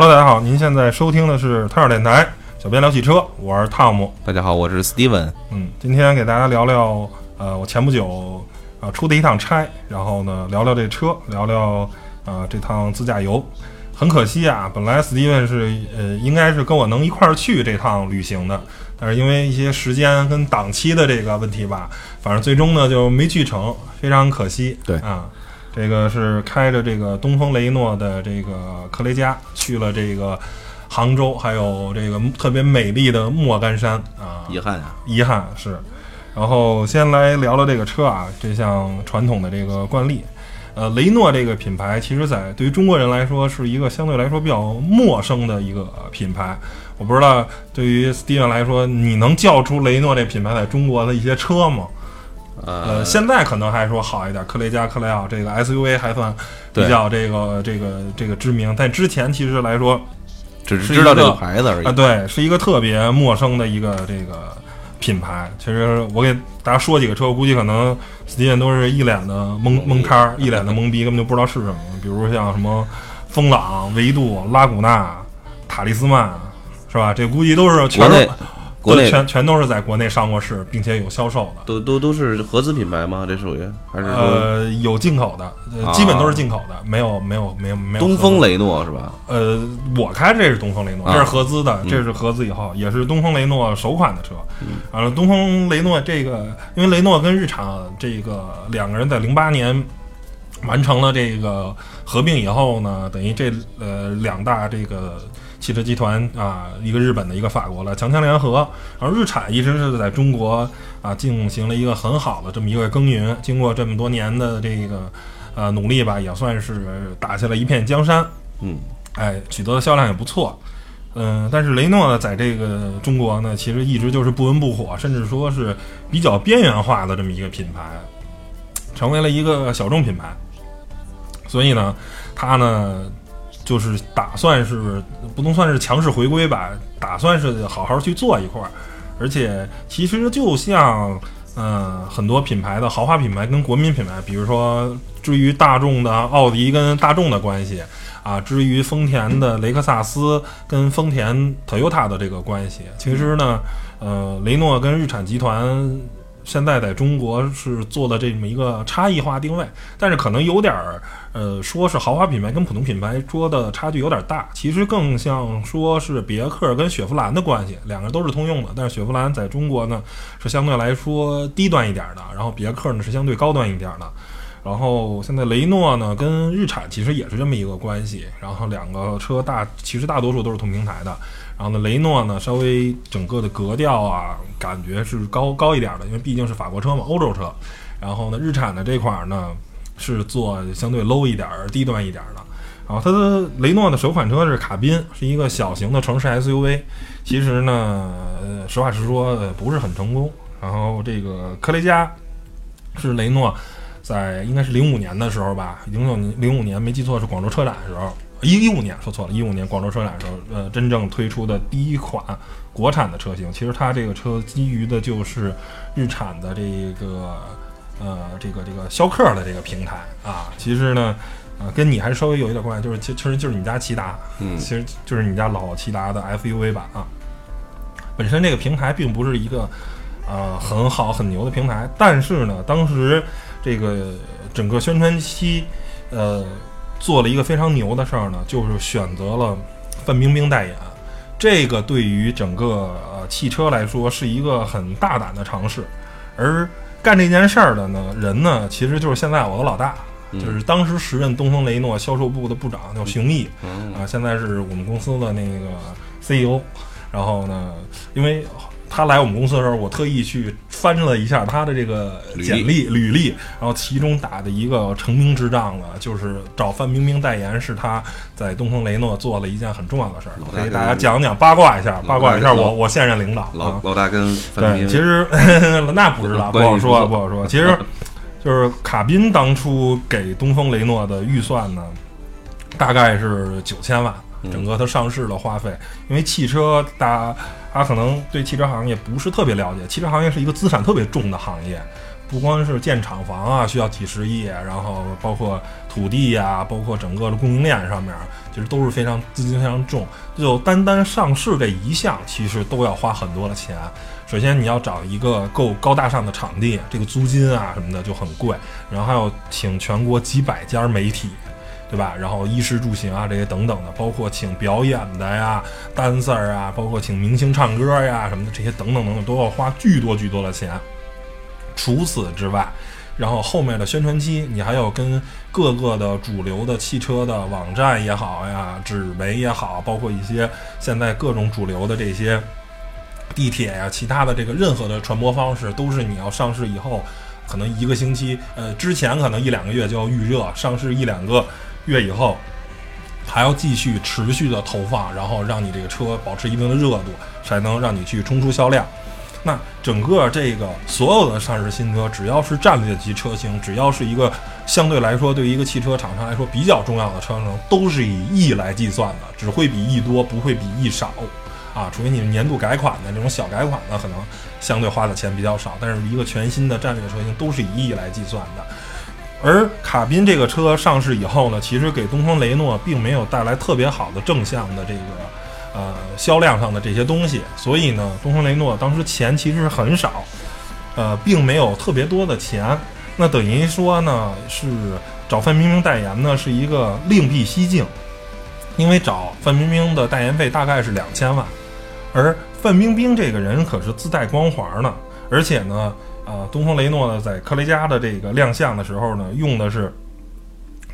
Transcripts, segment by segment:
Hello，大家好，您现在收听的是汤尔电台，小编聊汽车，我是汤姆。大家好，我是 Steven。嗯，今天给大家聊聊，呃，我前不久啊出的一趟差，然后呢聊聊这车，聊聊啊这趟自驾游。很可惜啊，本来 Steven 是呃应该是跟我能一块儿去这趟旅行的，但是因为一些时间跟档期的这个问题吧，反正最终呢就没去成，非常可惜。对啊，这个是开着这个东风雷诺的这个科雷嘉去了这个杭州，还有这个特别美丽的莫干山啊，遗憾啊，遗憾是。然后先来聊聊这个车啊，这项传统的这个惯例。呃，雷诺这个品牌，其实在对于中国人来说是一个相对来说比较陌生的一个品牌。我不知道对于 Steven 来说，你能叫出雷诺这品牌在中国的一些车吗？呃，现在可能还说好一点，科雷嘉、科雷奥这个 SUV 还算比较这个这个这个知名，但之前其实来说，只是知道这个牌子而已啊，对，是一个特别陌生的一个这个品牌。其实我给大家说几个车，我估计可能 Steven 都是一脸的懵懵开，一脸的懵逼，根本就不知道是什么。比如像什么风朗、维度、拉古纳、塔利斯曼，是吧？这估计都是全国内全全都是在国内上过市，并且有销售的。都都都是合资品牌吗？这属于还是呃，有进口的，基本都是进口的，没有没有没有没有东风雷诺是吧？呃，我开这是东风雷诺，啊这是合资的，嗯这是合资以后，也是东风雷诺首款的车。嗯完了，东风雷诺这个，因为雷诺跟日产这个两个人在零八年完成了这个合并以后呢，等于这呃两大这个汽车集团啊，一个日本的，一个法国的强强联合。而日产一直是在中国啊进行了一个很好的这么一个耕耘，经过这么多年的这个呃努力吧，也算是打下了一片江山。嗯，哎，取得的销量也不错。嗯、但是雷诺呢，在这个中国呢，其实一直就是不温不火，甚至说是比较边缘化的这么一个品牌，成为了一个小众品牌。所以呢，它呢就是打算是不能算是强势回归吧，打算是好好去做一块儿。而且其实就像嗯、很多品牌的豪华品牌跟国民品牌，比如说至于大众的奥迪跟大众的关系。啊，至于丰田的雷克萨斯跟丰田 Toyota 的这个关系，其实呢，呃，雷诺跟日产集团现在在中国是做的这么一个差异化定位，但是可能有点儿，呃，说是豪华品牌跟普通品牌说的差距有点大，其实更像说是别克跟雪佛兰的关系，两个都是通用的，但是雪佛兰在中国呢是相对来说低端一点的，然后别克呢是相对高端一点的。然后现在雷诺呢跟日产其实也是这么一个关系，然后两个车大其实大多数都是同平台的，然后呢雷诺呢稍微整个的格调啊感觉是高高一点的，因为毕竟是法国车嘛，欧洲车。然后呢日产的这块儿呢是做相对 low 一点儿、低端一点儿的。然后它的雷诺的首款车是卡宾，是一个小型的城市 SUV。其实呢，实话实说，不是很成功。然后这个科雷嘉是雷诺在应该是零五年的时候吧，零六年零五年没记错是广州车展的时候，一一五年说错了，一五年广州车展的时候，呃，真正推出的第一款国产的车型。其实它这个车基于的就是日产的这个呃这个这个逍客的这个平台啊。其实呢，呃，跟你还是稍微有一点关系，就是其其实就是你家骐达，嗯其实就是你家老骐达的 SUV 版啊。本身这个平台并不是一个呃很好很牛的平台，但是呢，当时这个整个宣传期，呃，做了一个非常牛的事儿呢，就是选择了范冰冰代言。这个对于整个呃汽车来说是一个很大胆的尝试，而干这件事儿的呢人呢，其实就是现在我的老大，嗯就是当时时任东风雷诺销售部的部长叫熊毅，嗯啊，现在是我们公司的那个 CEO。然后呢，因为他来我们公司的时候，我特意去翻了一下他的这个简历履历，然后其中打的一个成名之仗呢，就是找范冰冰代言，是他在东风雷诺做了一件很重要的事儿。老，大给大家讲讲八卦一下，八卦一下我我现任领导。老大跟范冰，冰。其实 那不知道，不好说，不好说。其实就是卡宾当初给东风雷诺的预算呢，大概是九千万，嗯整个它上市的花费。因为汽车大家可能对汽车行业不是特别了解，汽车行业是一个资产特别重的行业。不光是建厂房啊，需要几十亿，然后包括土地呀、包括整个的供应链上面，其实都是非常资金非常重。就单单上市这一项，其实都要花很多的钱。首先你要找一个够高大上的场地，这个租金啊什么的就很贵，然后还要请全国几百家媒体。对吧？然后衣食住行啊，这些等等的，包括请表演的呀、dancer 啊，包括请明星唱歌呀什么的，这些等等等等，都要花巨多巨多的钱。除此之外，然后后面的宣传期，你还要跟各个的主流的汽车的网站也好呀、纸媒也好，包括一些现在各种主流的这些地铁呀、其他的这个任何的传播方式，都是你要上市以后，可能一个星期，呃，之前可能一两个月就要预热，上市一两个月以后。还要继续持续的投放，然后让你这个车保持一定的热度，才能让你去冲出销量。那整个这个所有的上市新车，只要是战略级车型，只要是一个相对来说对于一个汽车厂商来说比较重要的车型，都是以亿来计算的，只会比亿多，不会比亿少啊。除非你是年度改款的这种小改款的，可能相对花的钱比较少，但是一个全新的战略车型都是以亿来计算的。而卡宾这个车上市以后呢，其实给东风雷诺并没有带来特别好的正向的这个呃销量上的这些东西，所以呢，东风雷诺当时钱其实很少，呃，并没有特别多的钱。那等于说呢，是找范冰冰代言呢是一个另辟蹊径，因为找范冰冰的代言费大概是两千万，而范冰冰这个人可是自带光环呢，而且呢。啊，东风雷诺呢，在科雷嘉的这个亮相的时候呢，用的是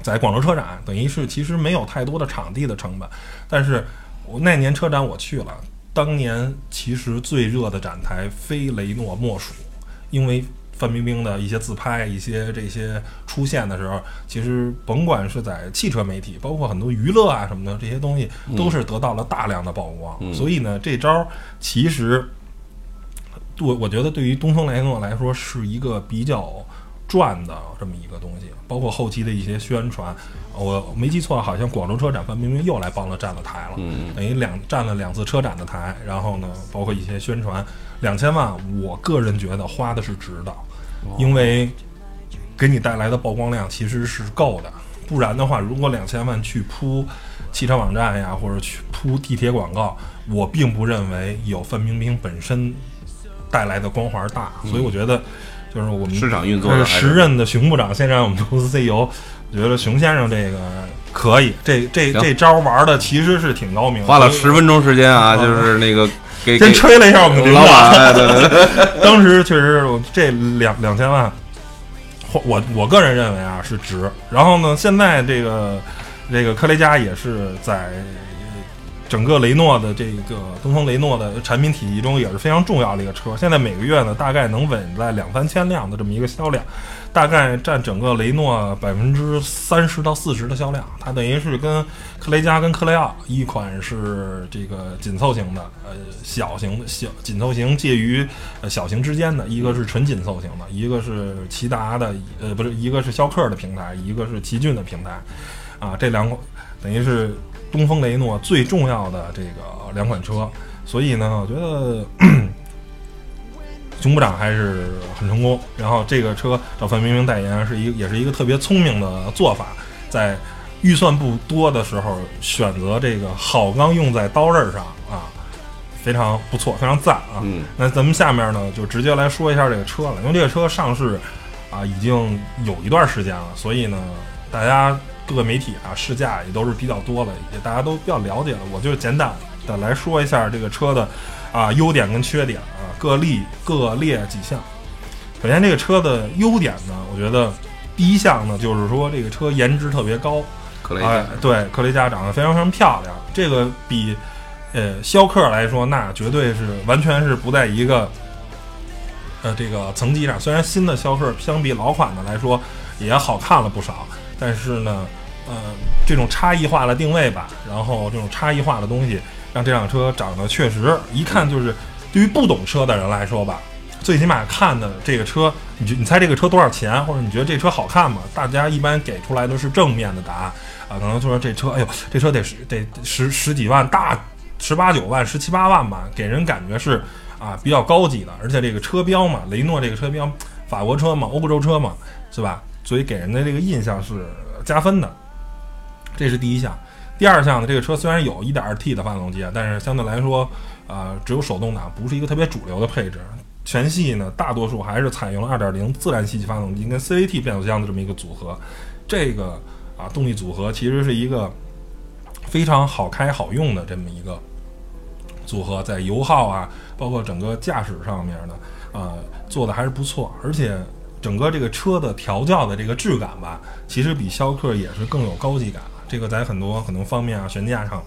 在广州车展，等于是其实没有太多的场地的成本。但是我那年车展我去了，当年其实最热的展台非雷诺莫属，因为范冰冰的一些自拍、一些这些出现的时候，其实甭管是在汽车媒体，包括很多娱乐啊什么的这些东西，都是得到了大量的曝光。所以呢，这招其实。我我觉得对于东风雷诺来说是一个比较赚的这么一个东西，包括后期的一些宣传，我没记错，好像广州车展范冰冰又来帮了站了台了，等于两站了两次车展的台，然后呢，包括一些宣传，两千万，我个人觉得花的是值的，因为给你带来的曝光量其实是够的，不然的话，如果两千万去铺汽车网站呀，或者去铺地铁广告，我并不认为有范冰冰本身。带来的光环大，所以我觉得，就是我们市场运作时任的熊部长，现在我们公司 CEO，我觉得熊先生这个可以，这这这招玩的其实是挺高明，花了十分钟时间啊，就是那个给先吹了一下我们的老板，对对对，当时确实这两两千万，我我个人认为啊是值。然后呢，现在这个这个科雷嘉也是在。整个雷诺的这个东风雷诺的产品体系中也是非常重要的一个车，现在每个月呢大概能稳在两三千辆的这么一个销量，大概占整个雷诺百分之三十到四十的销量。它等于是跟克雷嘉跟克雷奥一款是这个紧凑型的，呃小型的小紧凑型介于呃小型之间的，一个是纯紧凑型的，一个是骐达的，呃不是一个是逍客的平台，一个是奇骏的平台，啊这两款等于是。东风雷诺最重要的这个两款车，所以呢，我觉得 熊部长还是很成功。然后这个车找范冰冰代言是一个，也是一个特别聪明的做法，在预算不多的时候选择这个好钢用在刀刃上啊，非常不错，非常赞啊。那咱们下面呢就直接来说一下这个车了，因为这个车上市啊已经有一段时间了，所以呢大家。各个媒体啊，试驾也都是比较多的，也大家都比较了解了。我就简单的来说一下这个车的啊优点跟缺点啊，各例各列几项。首先，这个车的优点呢，我觉得第一项呢就是说这个车颜值特别高，哎，对，克雷嘉长得非常非常漂亮。这个比呃逍客来说，那绝对是完全是不在一个呃这个层级上。虽然新的逍客相比老款的来说也好看了不少。但是呢，呃，这种差异化的定位吧，然后这种差异化的东西，让这辆车长得确实一看就是，对于不懂车的人来说吧，最起码看的这个车，你觉你猜这个车多少钱，或者你觉得这车好看吗？大家一般给出来都是正面的答案啊，可能就说这车，哎呦，这车得十得十十几万，大十八九万、十七八万吧，给人感觉是啊比较高级的，而且这个车标嘛，雷诺这个车标法国车嘛，欧洲车嘛，是吧？所以给人的这个印象是加分的，这是第一项。第二项呢，这个车虽然有 1.2T 的发动机啊，但是相对来说，啊，只有手动挡，不是一个特别主流的配置。全系呢，大多数还是采用了2.0自然吸气发动机跟 CVT 变速箱的这么一个组合。这个啊，动力组合其实是一个非常好开好用的这么一个组合，在油耗啊，包括整个驾驶上面呢，呃，做的还是不错。而且整个这个车的调教的这个质感吧，其实比逍客也是更有高级感。这个在很多很多方面啊，悬架上，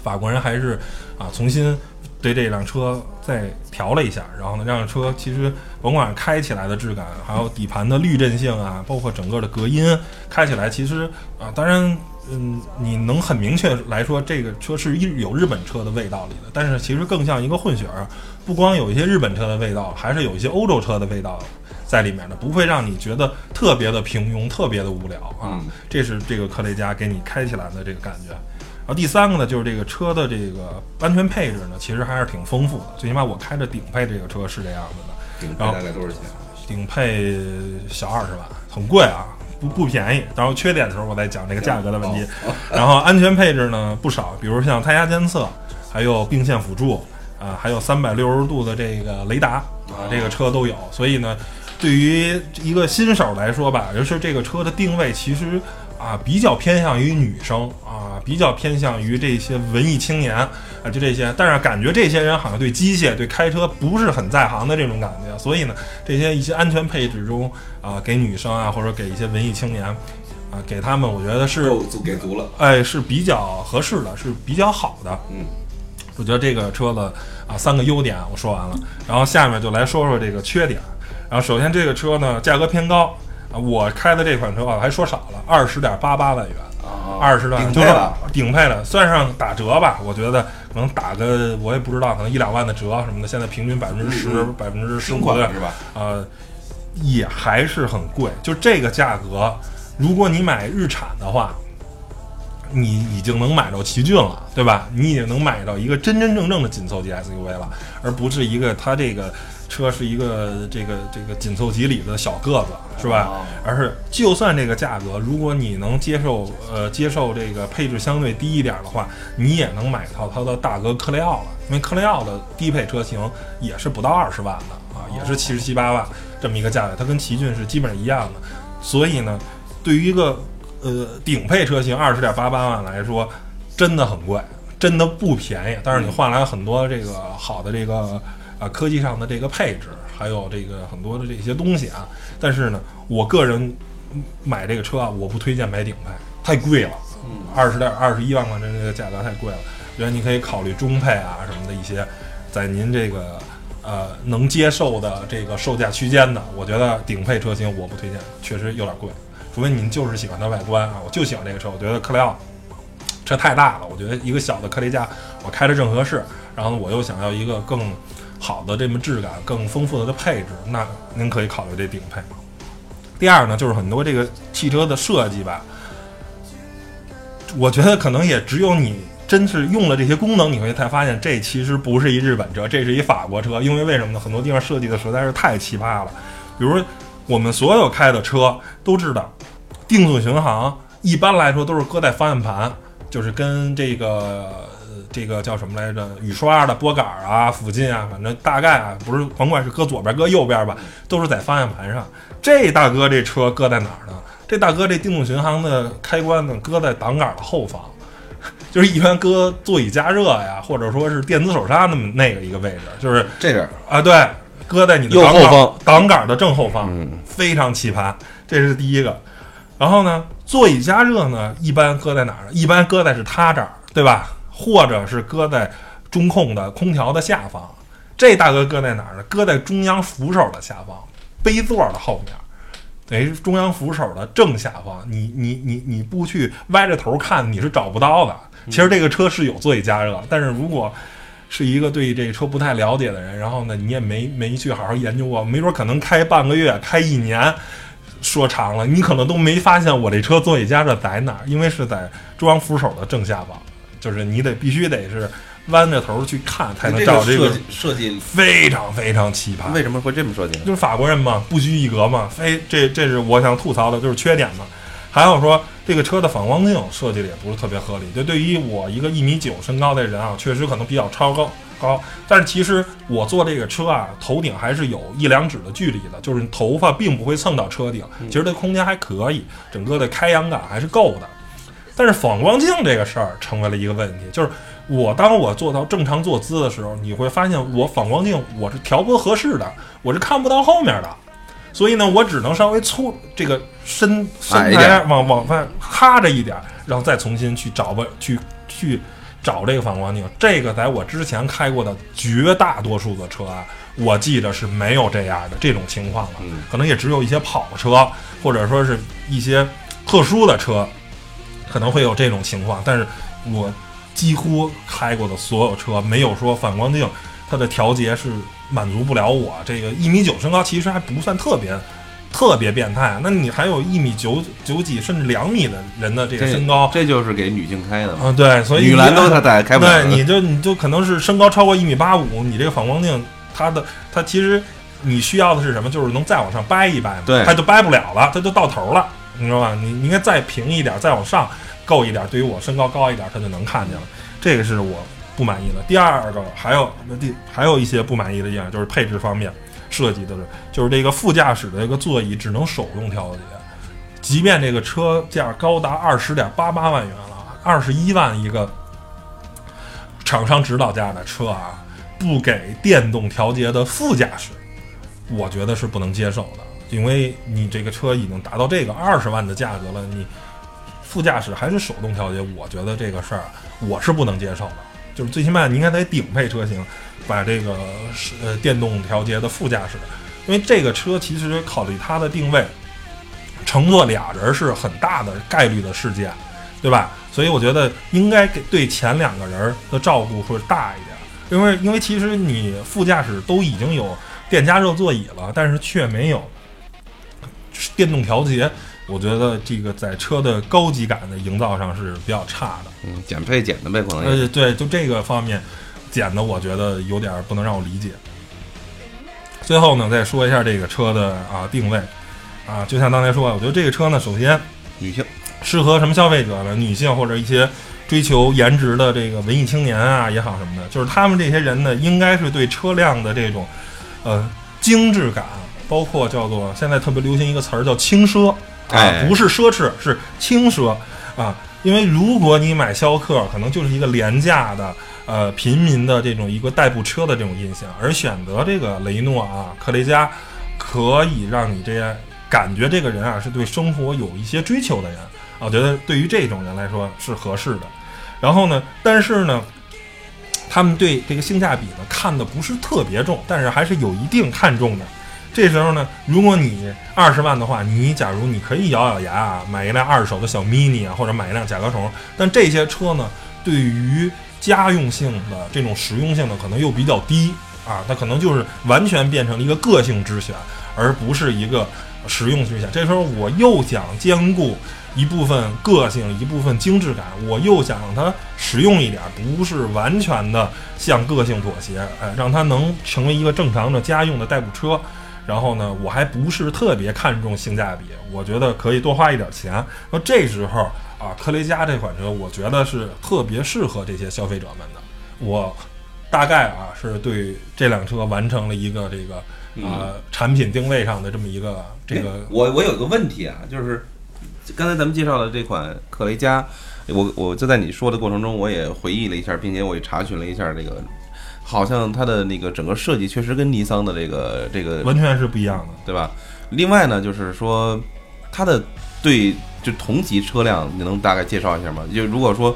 法国人还是啊重新对这辆车再调了一下。然后呢，这辆车其实甭管开起来的质感，还有底盘的滤震性啊，包括整个的隔音，开起来其实啊，当然，嗯，你能很明确来说，这个车是一有日本车的味道里的，但是其实更像一个混血儿，不光有一些日本车的味道，还是有一些欧洲车的味道。在里面的不会让你觉得特别的平庸、特别的无聊啊，这是这个科雷嘉给你开起来的这个感觉。然后第三个呢，就是这个车的这个安全配置呢，其实还是挺丰富的。最起码我开着顶配这个车是这样子的。顶配大概多少钱？顶配小二十万，很贵啊，不不便宜。然后缺点的时候我再讲这个价格的问题。然后安全配置呢不少，比如像胎压监测，还有并线辅助啊，还有三百六十度的这个雷达啊，这个车都有。所以呢。对于一个新手来说吧，就是这个车的定位其实啊比较偏向于女生啊，比较偏向于这些文艺青年啊，就这些。但是感觉这些人好像对机械、对开车不是很在行的这种感觉，所以呢，这些一些安全配置中啊，给女生啊，或者给一些文艺青年啊，给他们，我觉得是给足了，哎，是比较合适的，是比较好的。嗯，我觉得这个车子啊，三个优点我说完了，然后下面就来说说这个缺点。然后，首先这个车呢，价格偏高啊。我开的这款车啊，还说少了，二十点八八万元，二十万，顶配了，顶配了，算上打折吧，我觉得可能打个，我也不知道，可能一两万的折什么的。现在平均百分之十、百分之十五的是吧？呃，也还是很贵。就这个价格，如果你买日产的话，你已经能买到奇骏了，对吧？你已经能买到一个真真正正的紧凑级 SUV 了，而不是一个它这个。车是一个这个这个紧凑级里的小个子，是吧？而是就算这个价格，如果你能接受，呃，接受这个配置相对低一点的话，你也能买到它的大哥科雷傲了。因为科雷傲的低配车型也是不到二十万的啊，也是七十七八万这么一个价位，它跟奇骏是基本上一样的。所以呢，对于一个呃顶配车型二十点八八万来说，真的很贵，真的不便宜。但是你换来很多这个好的这个。啊，科技上的这个配置，还有这个很多的这些东西啊，但是呢，我个人买这个车啊，我不推荐买顶配，太贵了，二十点二十一万块钱这个价格太贵了。觉得你可以考虑中配啊什么的一些，在您这个呃能接受的这个售价区间的，我觉得顶配车型我不推荐，确实有点贵。除非您就是喜欢它外观啊，我就喜欢这个车，我觉得克雷奥车太大了，我觉得一个小的科雷嘉我开着正合适，然后呢，我又想要一个更。好的，这么质感更丰富的配置，那您可以考虑这顶配。第二呢，就是很多这个汽车的设计吧，我觉得可能也只有你真是用了这些功能，你会才发现这其实不是一日本车，这是一法国车。因为为什么呢？很多地方设计的实在是太奇葩了。比如我们所有开的车都知道，定速巡航一般来说都是搁在方向盘，就是跟这个。这个叫什么来着？雨刷的拨杆啊，附近啊，反正大概啊，不是甭管是搁左边搁右边吧，都是在方向盘上。这大哥这车搁在哪儿呢？这大哥这定速巡航的开关呢，搁在挡杆的后方，就是一般搁座椅加热呀，或者说是电子手刹那么那个一个位置，就是这边啊，对，搁在你的右后方挡杆的正后方，非常奇葩。这是第一个。然后呢，座椅加热呢，一般搁在哪儿？一般搁在是他这儿，对吧？或者是搁在中控的空调的下方，这大哥搁在哪儿呢？搁在中央扶手的下方，杯座的后面，等于中央扶手的正下方。你你你你不去歪着头看，你是找不到的。其实这个车是有座椅加热，但是如果是一个对这车不太了解的人，然后呢，你也没没去好好研究过，没准可能开半个月、开一年，说长了，你可能都没发现我这车座椅加热在哪儿，因为是在中央扶手的正下方。就是你得必须得是弯着头去看才能照这个设计非常非常奇葩。为什么会这么设计呢？就是法国人嘛，不拘一格嘛，非这这是我想吐槽的，就是缺点嘛。还有说这个车的反光镜设计的也不是特别合理，就对于我一个一米九身高的人啊，确实可能比较超高高。但是其实我坐这个车啊，头顶还是有一两指的距离的，就是头发并不会蹭到车顶，其实这空间还可以，整个的开阳感还是够的。但是反光镜这个事儿成为了一个问题，就是我当我做到正常坐姿的时候，你会发现我反光镜我是调不合适的，我是看不到后面的，所以呢，我只能稍微粗这个身身材往往外哈着一点，然后再重新去找吧去去找这个反光镜。这个在我之前开过的绝大多数的车啊，我记得是没有这样的这种情况的，嗯。可能也只有一些跑车或者说是一些特殊的车可能会有这种情况，但是我几乎开过的所有车没有说反光镜它的调节是满足不了我这个一米九身高，其实还不算特别特别变态。那你还有一米九九几甚至两米的人的这个身高，这就是给女性开的嘛，啊，对，所以女篮都他开不了对，你就你就可能是身高超过一米八五，你这个反光镜它的它其实你需要的是什么？就是能再往上掰一掰嘛，对它就掰不了了，它就到头了，你知道吧？你你应该再平一点，再往上够一点，对于我身高高一点，它就能看见了。这个是我不满意的。第二个还有那第还有一些不满意的地方，就是配置方面设计的是，就是这个副驾驶的这个座椅只能手动调节，即便这个车价高达二十点八八万元了，二十一万一个厂商指导价的车啊，不给电动调节的副驾驶，我觉得是不能接受的，因为你这个车已经达到这个二十万的价格了，你副驾驶还是手动调节，我觉得这个事儿我是不能接受的。就是最起码你应该在顶配车型把这个是呃电动调节的副驾驶，因为这个车其实考虑它的定位，乘坐俩人是很大的概率的事件，对吧？所以我觉得应该给对前两个人的照顾会大一点，因为因为其实你副驾驶都已经有电加热座椅了，但是却没有电动调节，我觉得这个在车的高级感的营造上是比较差的。嗯，减配减的呗，可能也呃，对，就这个方面减的，我觉得有点儿不能让我理解。最后呢，再说一下这个车的啊定位啊，就像刚才说的，我觉得这个车呢，首先女性适合什么消费者呢？女性或者一些追求颜值的这个文艺青年啊也好什么的，就是他们这些人呢，应该是对车辆的这种呃精致感，包括叫做现在特别流行一个词儿叫轻奢啊，哎不是奢侈，是轻奢啊。因为如果你买逍客，可能就是一个廉价的呃平民的这种一个代步车的这种印象，而选择这个雷诺啊、克雷嘉，可以让你这样感觉这个人啊是对生活有一些追求的人。啊我觉得对于这种人来说是合适的。然后呢，但是呢，他们对这个性价比呢看的不是特别重，但是还是有一定看重的。这时候呢，如果你二十万的话，你假如你可以咬咬牙啊，买一辆二手的小 mini 啊，或者买一辆甲壳虫，但这些车呢，对于家用性的这种实用性呢，可能又比较低啊，它可能就是完全变成了一个个性之选，而不是一个实用之选。这时候我又想兼顾一部分个性，一部分精致感，我又想让它实用一点，不是完全的向个性妥协，哎，让它能成为一个正常的家用的代步车。然后呢，我还不是特别看重性价比，我觉得可以多花一点钱。那这时候啊，科雷嘉这款车，我觉得是特别适合这些消费者们的。我大概啊是对这辆车完成了一个这个啊、产品定位上的这么一个这个哎我我有个问题啊，就是刚才咱们介绍的这款科雷嘉，我我就在你说的过程中，我也回忆了一下，并且我也查询了一下这个，好像它的那个整个设计确实跟尼桑的这个这个完全是不一样的。对吧？另外呢，就是说它的对就同级车辆，你能大概介绍一下吗？就如果说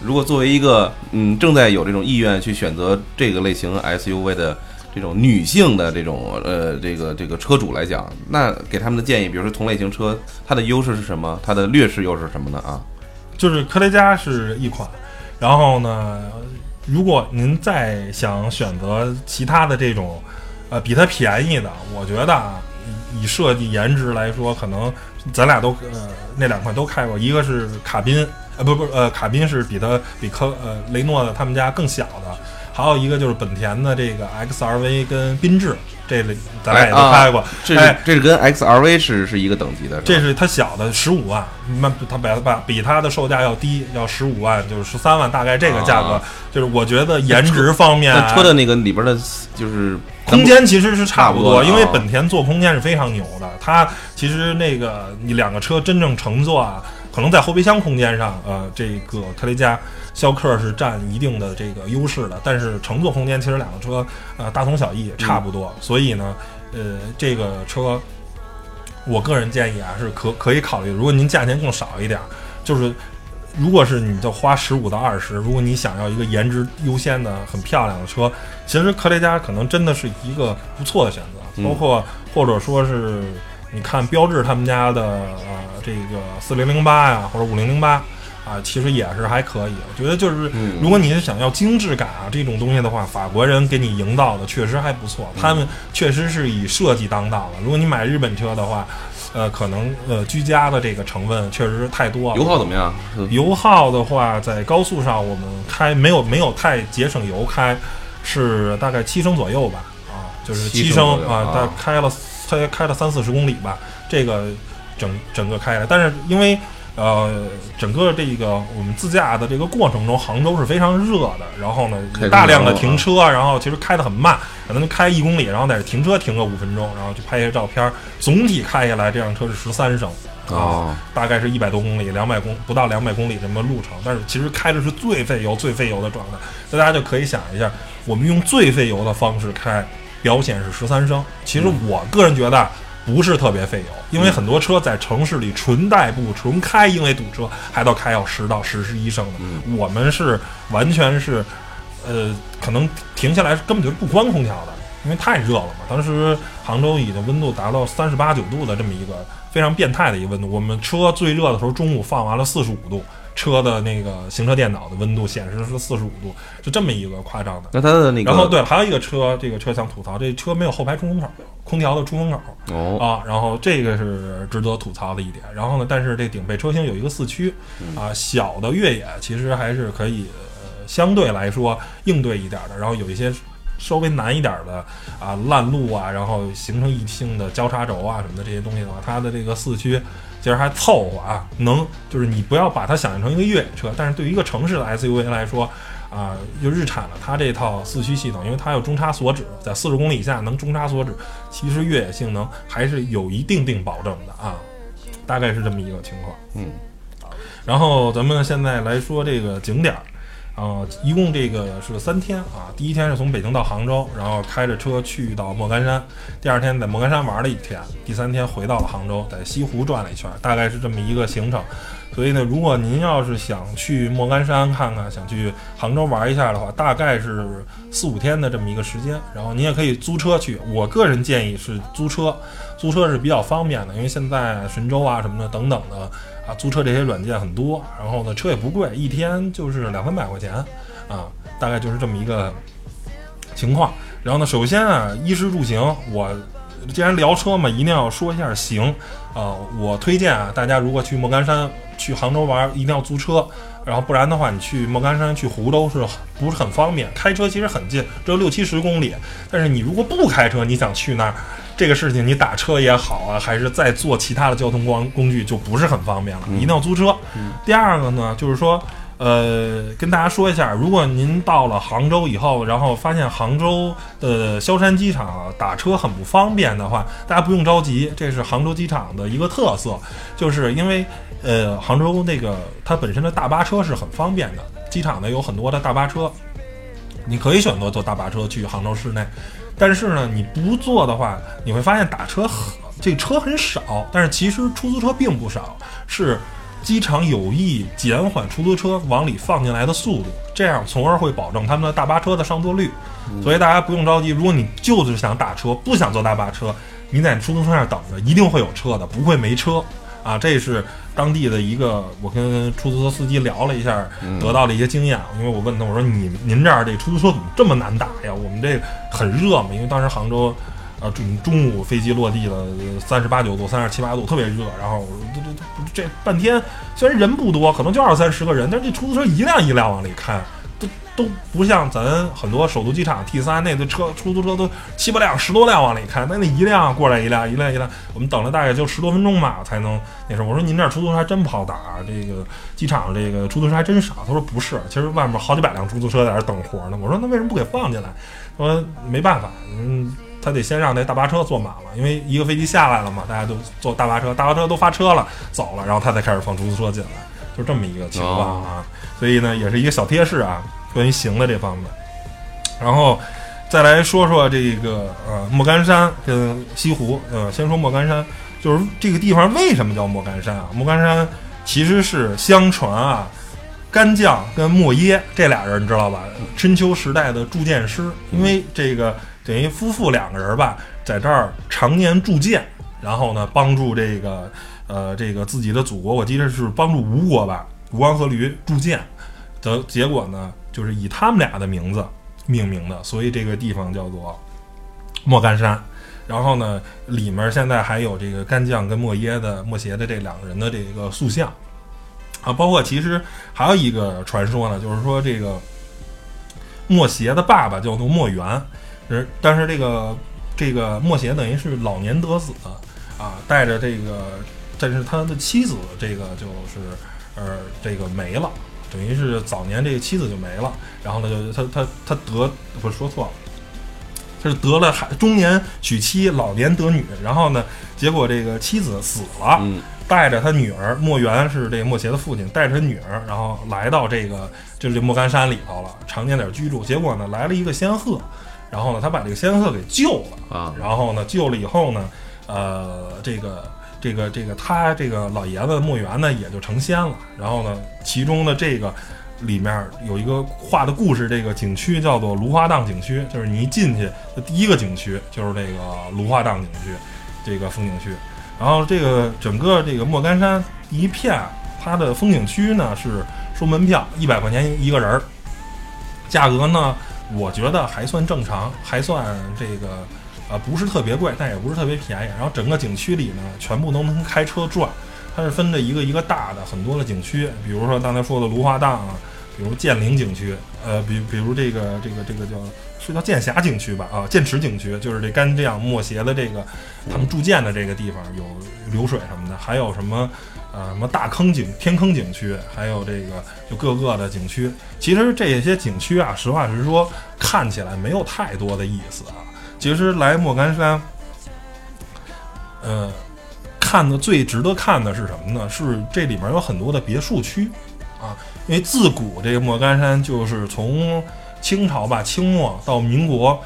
如果作为一个嗯正在有这种意愿去选择这个类型 SUV 的这种女性的这种呃这个这个车主来讲，那给他们的建议，比如说同类型车，它的优势是什么？它的劣势又是什么呢？啊，就是科雷嘉是一款，然后呢，如果您再想选择其他的这种，呃，比它便宜的，我觉得啊，以设计颜值来说，可能咱俩都呃那两款都开过，一个是卡宾，呃不不呃卡宾是比它比科呃雷诺的他们家更小的，还有一个就是本田的这个 XRV 跟缤智，这里咱俩也都哎啊开过。这是、哎这是跟 XRV 是是一个等级的，这是它小的十五万，那它比它比它的售价要低，要十五万，就是十三万，大概这个价格，啊就是我觉得颜值方面车的那个里边的，就是空间其实是差不多因为本田做空间是非常牛的。它其实那个你两个车真正乘坐啊，可能在后备箱空间上，呃，这个特雷嘉、逍客是占一定的这个优势的。但是乘坐空间其实两个车呃大同小异，差不多。所以呢，呃，这个车我个人建议啊是可可以考虑，如果您价钱更少一点儿，就是。如果是你就花十五到二十，如果你想要一个颜值优先的很漂亮的车，其实科雷嘉可能真的是一个不错的选择，嗯包括或者说是你看标致他们家的呃这个四零零八呀或者五零零八啊，其实也是还可以。我觉得就是嗯如果你是想要精致感啊这种东西的话，法国人给你营造的确实还不错，他们确实是以设计当道的。如果你买日本车的话，呃，可能呃居家的这个成分确实是太多了。油耗怎么样？嗯油耗的话，在高速上我们开没有没有太节省油开，是大概七升左右吧，啊，就是七七升啊，升啊大概开了开开了三四十公里吧，这个整整个开下来，但是因为呃整个这个我们自驾的这个过程中，杭州是非常热的，然后呢大量的停车，然后其实开得很慢，可能就开一公里，然后在这停车停个五分钟，然后去拍一些照片儿，总体开下来这辆车是十三升。啊，哦，大概是一百多公里，两百公不到两百公里这么路程，但是其实开的是最费油、最费油的状态。那大家就可以想一下，我们用最费油的方式开，表显是十三升。其实我个人觉得不是特别费油，因为很多车在城市里纯代步、纯开，因为堵车还到开要十到十十一升的。我们是完全是，呃，可能停下来根本就不关空调的，因为太热了嘛。当时杭州已经温度达到三十八九度的这么一个非常变态的一个温度。我们车最热的时候，中午放完了四十五度，车的那个行车电脑的温度显示是四十五度，是这么一个夸张的。那它的那个，然后对，还有一个车，这个车想吐槽，这车没有后排出风口，空调的出风口。哦，啊，然后这个是值得吐槽的一点。然后呢，但是这顶配车型有一个四驱，啊，小的越野其实还是可以，呃，相对来说应对一点的。然后有一些稍微难一点的啊，烂路啊，然后形成一性的交叉轴啊什么的这些东西的话，它的这个四驱其实还凑合啊，能就是你不要把它想象成一个越野车，但是对于一个城市的 SUV 来说。啊，就日产的它这套四驱系统，因为它有中差锁止，在四十公里以下能中差锁止，其实越野性能还是有一定定保证的啊，大概是这么一个情况。嗯，然后咱们现在来说这个景点儿，啊、一共这个是三天啊。第一天是从北京到杭州，然后开着车去到莫干山，第二天在莫干山玩了一天，第三天回到了杭州，在西湖转了一圈，大概是这么一个行程。所以呢，如果您要是想去莫干山看看，想去杭州玩一下的话，大概是四五天的这么一个时间。然后您也可以租车去，我个人建议是租车，租车是比较方便的，因为现在神州啊什么的等等的啊，租车这些软件很多，然后呢车也不贵，一天就是两三百块钱啊，大概就是这么一个情况。然后呢，首先啊，衣食住行，我既然聊车嘛，一定要说一下行。呃，我推荐啊，大家如果去莫干山、去杭州玩，一定要租车。然后不然的话，你去莫干山、去湖州是不是很方便？开车其实很近，只有六七十公里。但是你如果不开车，你想去那儿，这个事情你打车也好啊，还是再坐其他的交通工工具就不是很方便了，一定要租车。第二个呢，就是说。呃，跟大家说一下，如果您到了杭州以后，然后发现杭州的萧山机场打车很不方便的话，大家不用着急，这是杭州机场的一个特色，就是因为呃，杭州那个它本身的大巴车是很方便的，机场呢有很多的大巴车，你可以选择坐大巴车去杭州市内，但是呢，你不坐的话，你会发现打车很这车很少，但是其实出租车并不少，是。机场有意减缓出租车往里放进来的速度，这样从而会保证他们的大巴车的上座率。所以大家不用着急，如果你就是想打车，不想坐大巴车，你在出租车上等着，一定会有车的，不会没车啊！这是当地的一个，我跟出租车司机聊了一下，得到了一些经验。因为我问他，我说你您这儿这出租车怎么这么难打呀？我们这很热嘛，因为当时杭州。啊，中中午飞机落地了，三十八九度、三十七八度，特别热。然后这这这半天，虽然人不多，可能就二三十个人，但是这出租车一辆一辆往里开，都都不像咱很多首都机场 T 三那个车出租车都七八辆、十多辆往里开，那那一辆过来一辆，一辆一辆，我们等了大概就十多分钟吧才能那什么。我说您这出租车还真不好打，这个机场这个出租车还真少。他说不是，其实外面好几百辆出租车在这等活呢。我说那为什么不给放进来？说没办法，嗯。他得先让那大巴车坐满了，因为一个飞机下来了嘛，大家都坐大巴车，大巴车都发车了，走了，然后他才开始放出租车进来，就这么一个情况啊。所以呢，也是一个小贴士啊，关于行的这方面。然后再来说说这个呃莫干山跟西湖，呃，先说莫干山，就是这个地方为什么叫莫干山啊？莫干山其实是相传啊，干将跟莫耶这俩人你知道吧？春秋时代的铸剑师，因为这个。等于夫妇两个人吧，在这儿常年铸剑，然后呢，帮助这个呃这个自己的祖国，我记得是帮助吴国吧，吴王阖闾铸剑的结果呢，就是以他们俩的名字命名的，所以这个地方叫做莫干山。然后呢，里面现在还有这个干将跟莫耶的莫邪的这两个人的这个塑像啊，包括其实还有一个传说呢，就是说这个莫邪的爸爸叫做莫元。是，但是这个这个莫邪等于是老年得子啊，带着这个，但是他的妻子这个就是呃这个没了，等于是早年这个妻子就没了，然后呢就他他他得不是说错了，他是得了孩中年娶妻，老年得女，然后呢结果这个妻子死了，带着他女儿莫元是这个莫邪的父亲，带着他女儿，然后来到这个就是这莫干山里头了，常年在这居住，结果呢来了一个仙鹤。然后呢，他把这个仙鹤给救了啊。然后呢，救了以后呢，呃，这个这个这个他这个老爷子莫元呢也就成仙了。然后呢，其中的这个里面有一个画的故事，这个景区叫做芦花荡景区，就是你一进去的第一个景区就是这个芦花荡景区这个风景区。然后这个整个这个莫干山一片，它的风景区呢是收门票一百块钱一个人儿，价格呢。我觉得还算正常，还算这个，呃，不是特别贵，但也不是特别便宜。然后整个景区里呢，全部都能开车转，它是分着一个一个大的很多的景区，比如说刚才说的芦花荡啊，比如剑陵景区，呃，比比如这个这个这个叫是叫剑峡景区吧，啊，剑池景区，就是这干将莫邪的这个他们铸剑的这个地方有流水什么的，还有什么？呃，什么大坑景、天坑景区，还有这个就各个的景区，其实这些景区啊，实话实说，看起来没有太多的意思啊。其实来莫干山，呃，看的最值得看的是什么呢？是这里面有很多的别墅区啊。因为自古这个莫干山就是从清朝吧，清末到民国，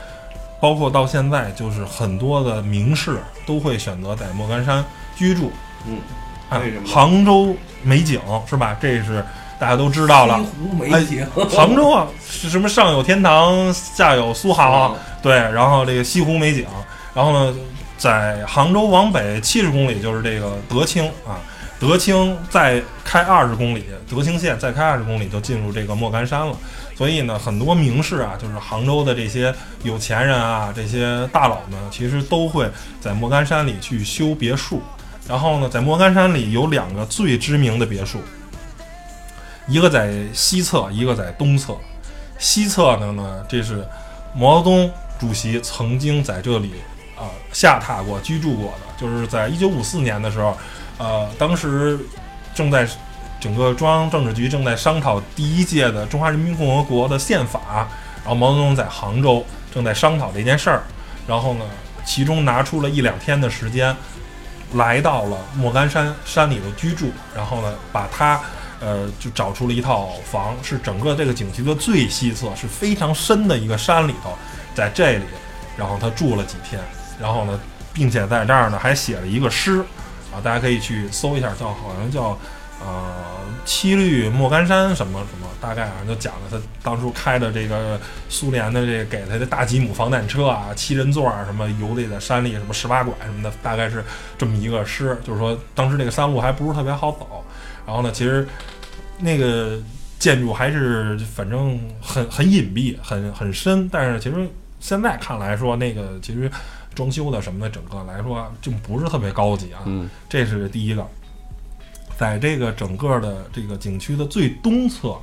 包括到现在，就是很多的名士都会选择在莫干山居住。嗯。杭州美景是吧？这是大家都知道了。西湖美景，杭州啊，是什么？上有天堂，下有苏杭。对，然后这个西湖美景，然后呢，在杭州往北七十公里就是这个德清啊。德清再开二十公里，德清县再开二十公里就进入这个莫干山了。所以呢，很多名士啊，就是杭州的这些有钱人啊，这些大佬们，其实都会在莫干山里去修别墅。然后呢，在莫干山里有两个最知名的别墅，一个在西侧，一个在东侧。西侧的呢，这是毛泽东主席曾经在这里啊下榻过、居住过的，就是在一九五四年的时候，呃，当时正在整个中央政治局正在商讨第一届的中华人民共和国的宪法，然后毛泽东在杭州正在商讨这件事儿，然后呢，其中拿出了一两天的时间。来到了莫干山山里头居住，然后呢，把他，呃，就找出了一套房，是整个这个景区的最西侧，是非常深的一个山里头，在这里，然后他住了几天，然后呢，并且在这儿呢还写了一个诗，啊，大家可以去搜一下，叫好像叫。呃，七律莫干山什么什么，大概好像就讲了他当初开的这个苏联的这个给他的大吉姆防弹车啊，七人座啊，什么游历在山里，什么十八拐什么的，大概是这么一个诗。就是说，当时这个山路还不是特别好走，然后呢，其实那个建筑还是反正很很隐蔽，很很深。但是其实现在看来说，那个其实装修的什么的，整个来说就不是特别高级啊。嗯，这是第一个。在这个整个的这个景区的最东侧，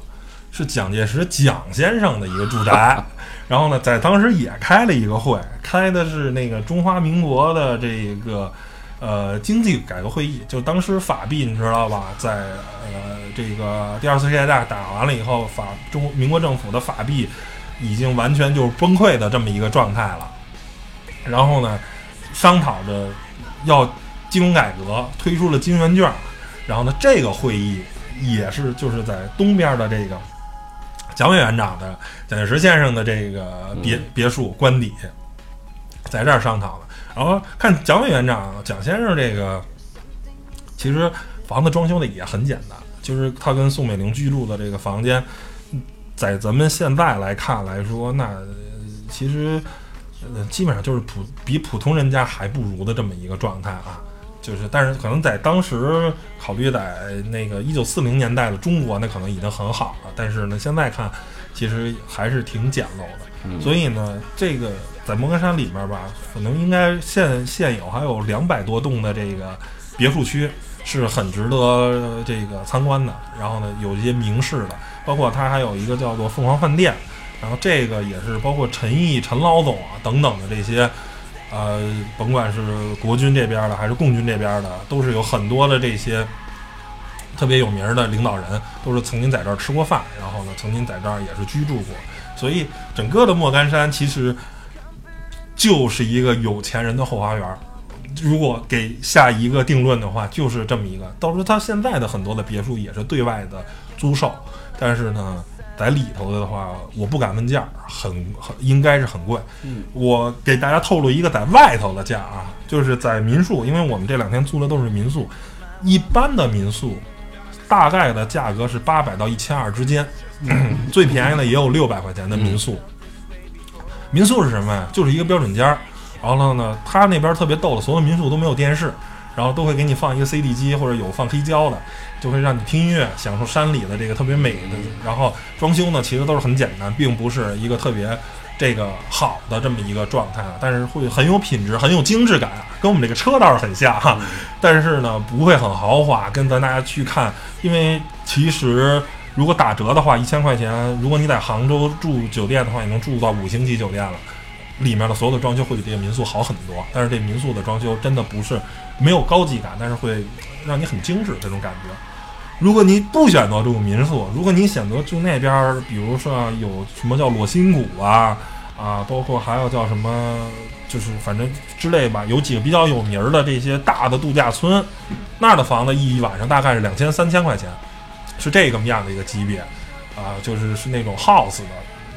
是蒋介石蒋先生的一个住宅。然后呢，在当时也开了一个会，开的是那个中华民国的这个呃经济改革会议。就当时法币你知道吧，在呃这个第二次世界大战打完了以后，法中民国政府的法币已经完全就是崩溃的这么一个状态了。然后呢，商讨着要金融改革，推出了金圆券。然后呢，这个会议也是就是在东边的这个。蒋委员长的蒋介石先生的这个别别墅官邸，在这儿商讨的。然后看蒋委员长蒋先生这个，其实房子装修的也很简单，就是他跟宋美龄居住的这个房间，在咱们现在来看来说，那其实呃基本上就是普比普通人家还不如的这么一个状态啊。就是，但是可能在当时考虑在那个一九四零年代的中国，那可能已经很好了。但是呢，现在看，其实还是挺简陋的。所以呢，这个在莫干山里面吧，可能应该现现有还有两百多栋的这个别墅区，是很值得这个参观的。然后呢，有一些名士的，包括它还有一个叫做凤凰饭店，然后这个也是包括陈毅陈老总啊等等的这些。呃，甭管是国军这边的还是共军这边的，都是有很多的这些特别有名的领导人，都是曾经在这儿吃过饭，然后呢，曾经在这儿也是居住过。所以，整个的莫干山其实就是一个有钱人的后花园。如果给下一个定论的话，就是这么一个。到时候他现在的很多的别墅也是对外的租售，但是呢。在里头的话，我不敢问价，很很应该是很贵。嗯，我给大家透露一个在外头的价啊，就是在民宿，因为我们这两天租的都是民宿，一般的民宿大概的价格是八百到一千二之间，最便宜的也有六百块钱的民宿。民宿是什么呀？就是一个标准间儿，然后呢，他那边特别逗的，所有民宿都没有电视。然后都会给你放一个 CD 机，或者有放黑胶的，就会让你听音乐，享受山里的这个特别美的。然后装修呢，其实都是很简单，并不是一个特别这个好的这么一个状态，但是会很有品质，很有精致感，跟我们这个车倒是很像哈。但是呢，不会很豪华，跟咱大家去看，因为其实如果打折的话，一千块钱，如果你在杭州住酒店的话，也能住到五星级酒店了。里面的所有的装修会比这个民宿好很多，但是这民宿的装修真的不是没有高级感，但是会让你很精致这种感觉。如果你不选择住民宿，如果你选择住那边，比如说有什么叫裸心谷啊啊，包括还有叫什么，就是反正之类吧，有几个比较有名的这些大的度假村，那儿的房子一晚上大概是两千三千块钱，是这个样的一个级别啊，就是是那种 house 的。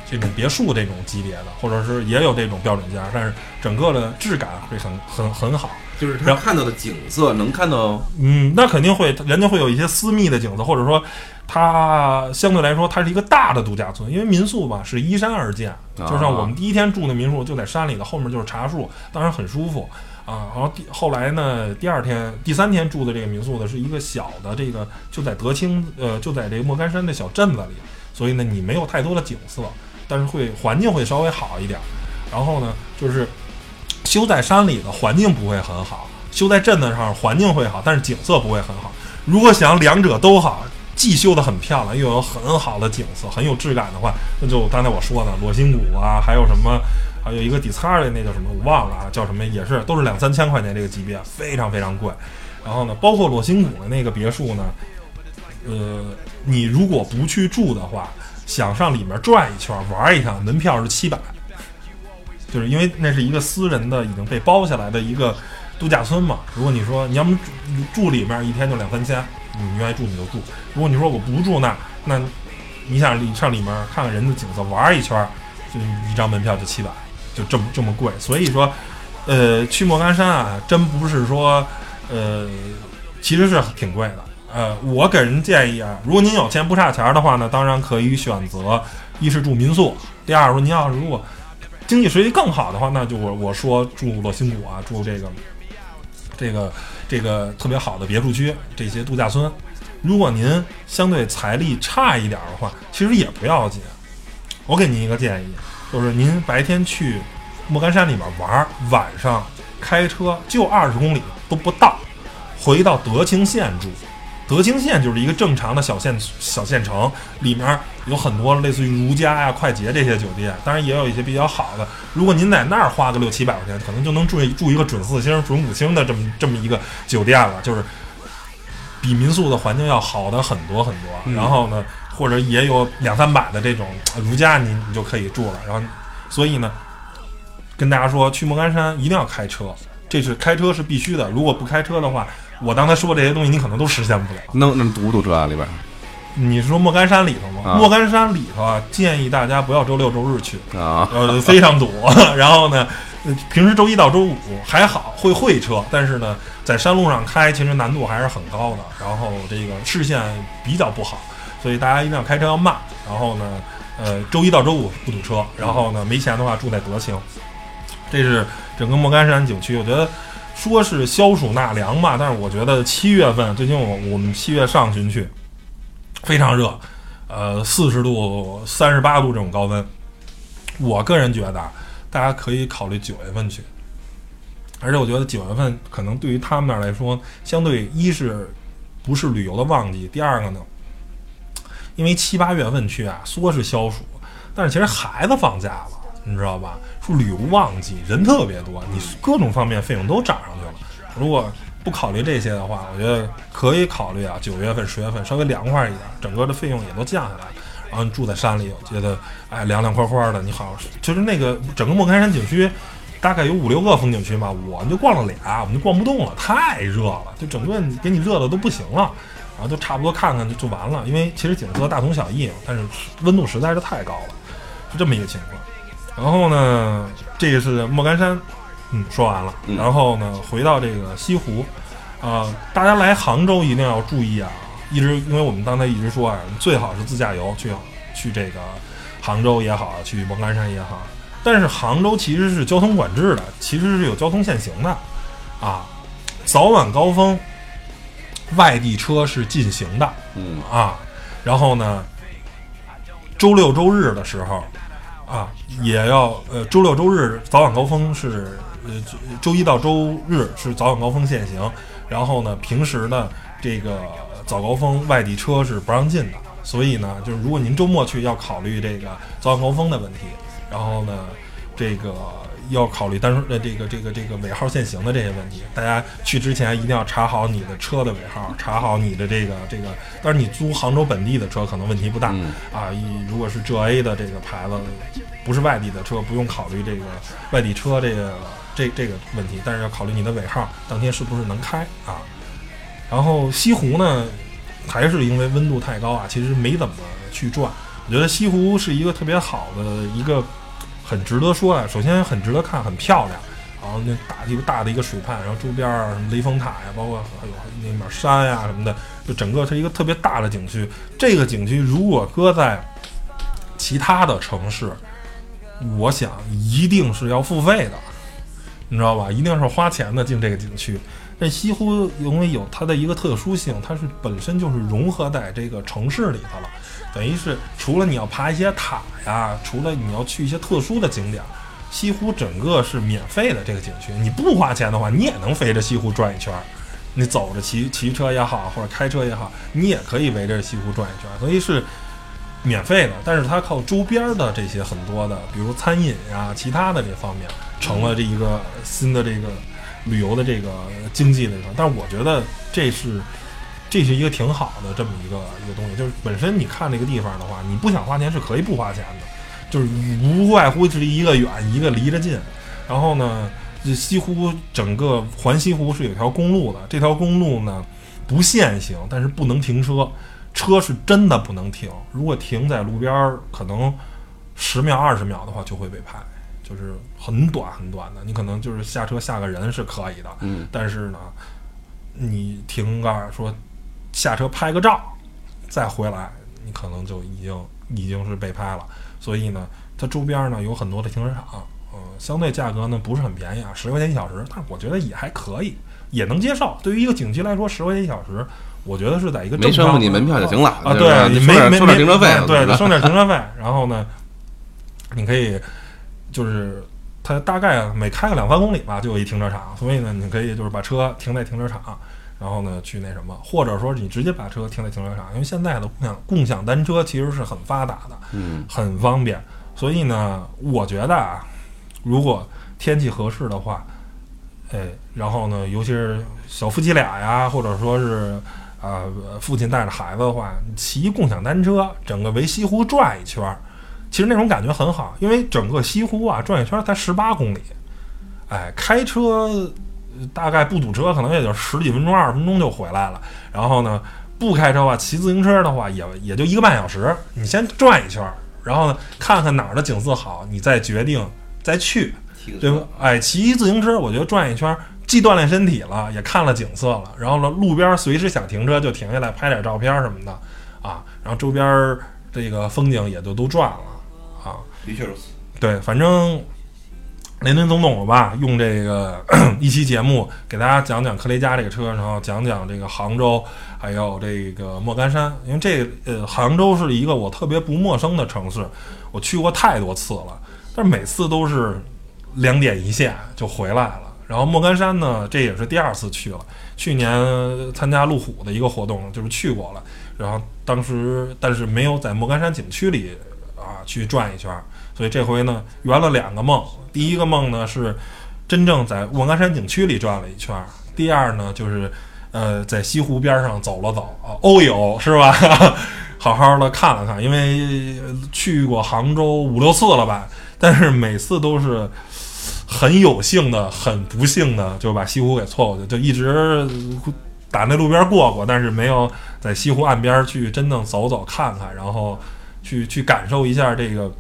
这种别墅这种级别的，或者是也有这种标准间，但是整个的质感会很很很好。就是他看到的景色能看到，嗯，那肯定会，人家会有一些私密的景色，或者说它相对来说它是一个大的度假村，因为民宿吧是依山而建，就像我们第一天住的民宿就在山里的，后面就是茶树，当然很舒服啊。然后第后来呢，第二天、第三天住的这个民宿呢是一个小的这个就在德清，呃，就在这个莫干山的小镇子里，所以呢你没有太多的景色。但是会环境会稍微好一点，然后呢，就是修在山里的环境不会很好，修在镇子上环境会好，但是景色不会很好。如果想两者都好，既修得很漂亮，又有很好的景色，很有质感的话，那就刚才我说的裸心谷啊，还有什么，还有一个底擦的那叫什么，我忘了啊，叫什么，也是都是两三千块钱这个级别，非常非常贵。然后呢，包括裸心谷的那个别墅呢，呃，你如果不去住的话。想上里面转一圈玩一趟，门票是七百，就是因为那是一个私人的已经被包下来的一个度假村嘛。如果你说你要么住住里面一天就两三千，你愿意住你就住。如果你说我不住那，那你想里上里面看看人的景色玩一圈，就一张门票就七百，就这么这么贵。所以说，呃，去莫干山啊，真不是说，呃，其实是挺贵的。呃，我给人建议啊，如果您有钱不差钱的话呢，当然可以选择一是住民宿，第二说您要是如果经济实力更好的话，那就我我说住洛心谷啊，住这个这个这个特别好的别墅区，这些度假村。如果您相对财力差一点的话，其实也不要紧。我给您一个建议，就是您白天去莫干山里面玩，晚上开车就二十公里都不到，回到德清县住。德清县就是一个正常的小县小县城，里面有很多类似于如家呀、快捷这些酒店，当然也有一些比较好的。如果您在那儿花个六七百块钱，可能就能住住一个准四星、准五星的这么这么一个酒店了，就是比民宿的环境要好的很多很多。然后呢，或者也有两三百的这种如家，你你就可以住了。然后，所以呢，跟大家说，去莫干山一定要开车，这是开车是必须的。如果不开车的话，我刚才说这些东西，你可能都实现不了。能能堵不堵车啊？里边你是说莫干山里头吗？啊莫干山里头啊，建议大家不要周六周日去，啊？呃，非常堵。然后呢，呃平时周一到周五还好会会车，但是呢，在山路上开其实难度还是很高的。然后这个视线比较不好，所以大家一定要开车要慢。然后呢，呃，周一到周五不堵车。然后呢，没钱的话住在德清，这是整个莫干山景区。我觉得说是消暑纳凉吧，但是我觉得七月份最近我我们七月上旬去，非常热，呃，四十度、三十八度这种高温。我个人觉得，大家可以考虑九月份去，而且我觉得九月份可能对于他们那儿来说，相对一是不是旅游的旺季，第二个呢，因为七八月份去啊，说是消暑，但是其实孩子放假了，你知道吧？说旅游旺季人特别多，你各种方面费用都涨上去了。如果不考虑这些的话，我觉得可以考虑啊，九月份、十月份稍微凉快一点，整个的费用也都降下来。然后你住在山里，我觉得哎凉凉快快的，你好，就是那个整个莫干山景区。大概有五六个风景区吧，我们就逛了俩，我们就逛不动了，太热了，就整个给你热的都不行了，然后就差不多看看就就完了，因为其实景色大同小异，但是温度实在是太高了，是这么一个情况。然后呢，这个是莫干山，嗯，说完了。嗯然后呢，回到这个西湖，啊、大家来杭州一定要注意啊，一直因为我们刚才一直说啊，最好是自驾游去去这个杭州也好，去莫干山也好。但是杭州其实是交通管制的，其实是有交通限行的，啊，早晚高峰，外地车是禁行的嗯啊。然后呢，周六周日的时候，啊，也要呃，周六周日早晚高峰是呃，周周一到周日是早晚高峰限行，然后呢，平时呢这个早高峰外地车是不让进的，所以呢，就是如果您周末去，要考虑这个早晚高峰的问题，然后呢，这个要考虑单双呃这个这个这个尾号限行的这些问题。大家去之前一定要查好你的车的尾号，查好你的这个这个。但是你租杭州本地的车可能问题不大、嗯啊。一如果是浙 A 的这个牌子，不是外地的车，不用考虑这个外地车这个这这个问题，但是要考虑你的尾号当天是不是能开啊。然后西湖呢，还是因为温度太高啊，其实没怎么去转。我觉得西湖是一个特别好的一个，很值得说啊。首先很值得看，很漂亮，然后那大一个大的一个水畔，然后周边儿什么雷峰塔呀，包括还有那边山呀什么的，就整个是一个特别大的景区。这个景区如果搁在其他的城市，我想一定是要付费的，你知道吧？一定是花钱的进这个景区。这西湖因为有它的一个特殊性，它是本身就是融合在这个城市里头了，等于是除了你要爬一些塔呀，除了你要去一些特殊的景点，西湖整个是免费的这个景区，你不花钱的话，你也能围着西湖转一圈。你走着骑骑车也好，或者开车也好，你也可以围着西湖转一圈儿，所以是免费的。但是它靠周边的这些很多的，比如餐饮呀、其他的这方面，成了这一个新的这个旅游的这个经济的一方。但是我觉得这是这是一个挺好的这么一个一个东西，就是本身你看这个地方的话，你不想花钱是可以不花钱的，就是无外乎是一个远一个离着近，然后呢。这西湖整个环西湖是有条公路的，这条公路呢不限行，但是不能停车，车是真的不能停。如果停在路边儿，可能十秒、二十秒的话就会被拍，就是很短很短的。你可能就是下车下个人是可以的，嗯但是呢，你停个儿说下车拍个照，再回来，你可能就已经已经是被拍了。所以呢，它周边呢有很多的停车场，呃，相对价格呢不是很便宜啊，十块钱一小时，但是我觉得也还可以，也能接受。对于一个景区来说，十块钱一小时，我觉得是在一个没收你门票就行了啊，对，你没没没收点停车费对收点停车费。然后呢，你可以就是它大概每开个两三公里吧，就有一停车场，所以呢，你可以就是把车停在停车场，然后呢去那什么，或者说你直接把车停在停车场，因为现在的共享共享单车其实是很发达的，嗯很方便。所以呢，我觉得啊，如果天气合适的话，哎，然后呢，尤其是小夫妻俩呀，或者说是啊、呃父亲带着孩子的话，骑共享单车，整个围西湖转一圈儿，其实那种感觉很好，因为整个西湖啊转一圈儿才十八公里，哎，开车大概不堵车，可能也就十几分钟、二十分钟就回来了。然后呢，不开车啊，骑自行车的话也也就一个半小时。你先转一圈儿，然后呢，看看哪儿的景色好，你再决定再去。对吧？哎，骑自行车，我觉得转一圈儿，既锻炼身体了，也看了景色了。然后呢，路边随时想停车就停下来拍点照片什么的啊。然后周边儿这个风景也就都转了啊。的确如此。对，反正林林总总的吧，用这个 一期节目给大家讲讲克雷嘉这个车，然后讲讲这个杭州，还有这个莫干山。因为这呃，杭州是一个我特别不陌生的城市，我去过太多次了，但是每次都是两点一线就回来了。然后莫干山呢，这也是第二次去了。去年参加路虎的一个活动，就是去过了。然后当时但是没有在莫干山景区里啊去转一圈，所以这回呢圆了两个梦。第一个梦呢是真正在莫干山景区里转了一圈，第二呢就是呃在西湖边上走了走啊，欧游是吧？好好的看了看，因为去过杭州五六次了吧，但是每次都是很有幸的、很不幸的就把西湖给错过去，就一直打那路边过过，但是没有在西湖岸边去真正走走看看，然后去去感受一下这个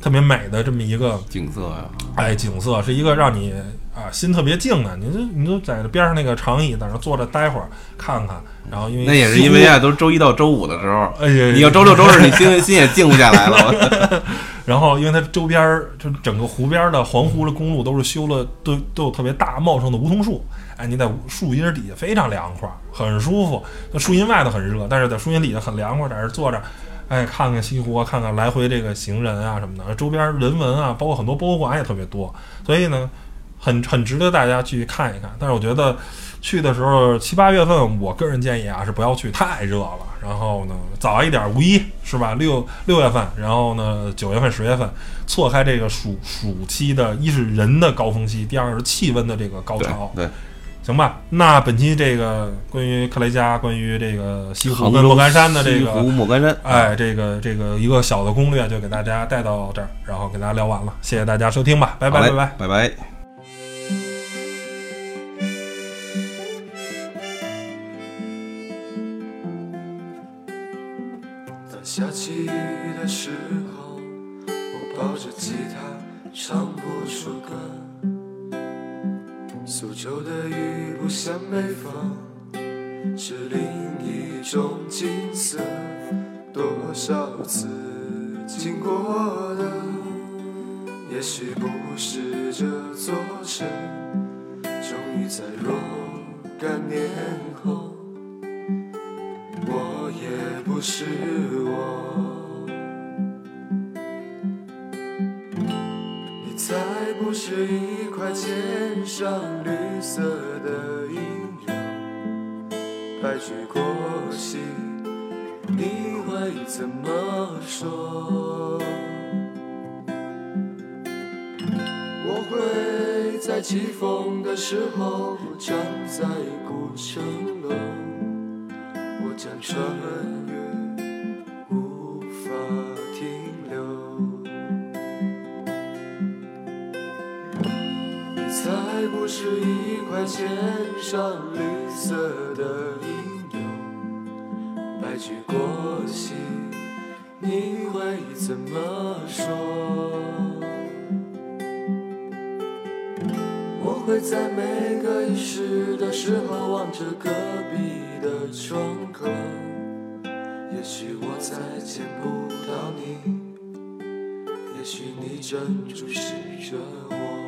特别美的这么一个景色呀，哎景色，是一个让你啊心特别静的。你就你就在边上那个长椅在那坐着待会儿看看，然后因为那也是因为啊，都是周一到周五的时候，哎呀，你要周六周日，你心 心也静不下来了。然后，因为它周边儿就整个湖边儿的环湖的公路都是修了，都都有特别大茂盛的梧桐树。哎，你在树荫底下非常凉快，很舒服。那树荫外头很热，但是在树荫底下很凉快，在这儿坐着，哎，看看西湖啊，看看来回这个行人啊什么的，周边人文啊，包括很多博物馆也特别多。所以呢，很很值得大家去看一看。但是我觉得去的时候七八月份，我个人建议啊是不要去，太热了。然后呢，早一点，五一是吧？六六月份，然后呢，九月份、十月份，错开这个暑暑期的，一是人的高峰期，第二是气温的这个高潮，对，行吧？那本期这个关于克雷加、关于这个西湖莫干山的这个莫干山，哎，这个这个一个小的攻略就给大家带到这儿，然后给大家聊完了，谢谢大家收听吧，拜拜拜拜。拜拜。雨的时候，我抱着吉他唱不出歌。苏州的雨不像北方，是另一种景色。多少次经过的，也许不是这座城，终于在若干年后。我也不是我，你才不是一块肩上绿色的银柳，白驹过隙，你会怎么说？我会在起风的时候站在古城楼。我将穿越，无法停留。你才不是一块肩上绿色的银柳，白驹过隙，你会怎么说？我会在每个遗失的时候望着隔壁的窗口，也许我再见不到你，也许你正注视着我。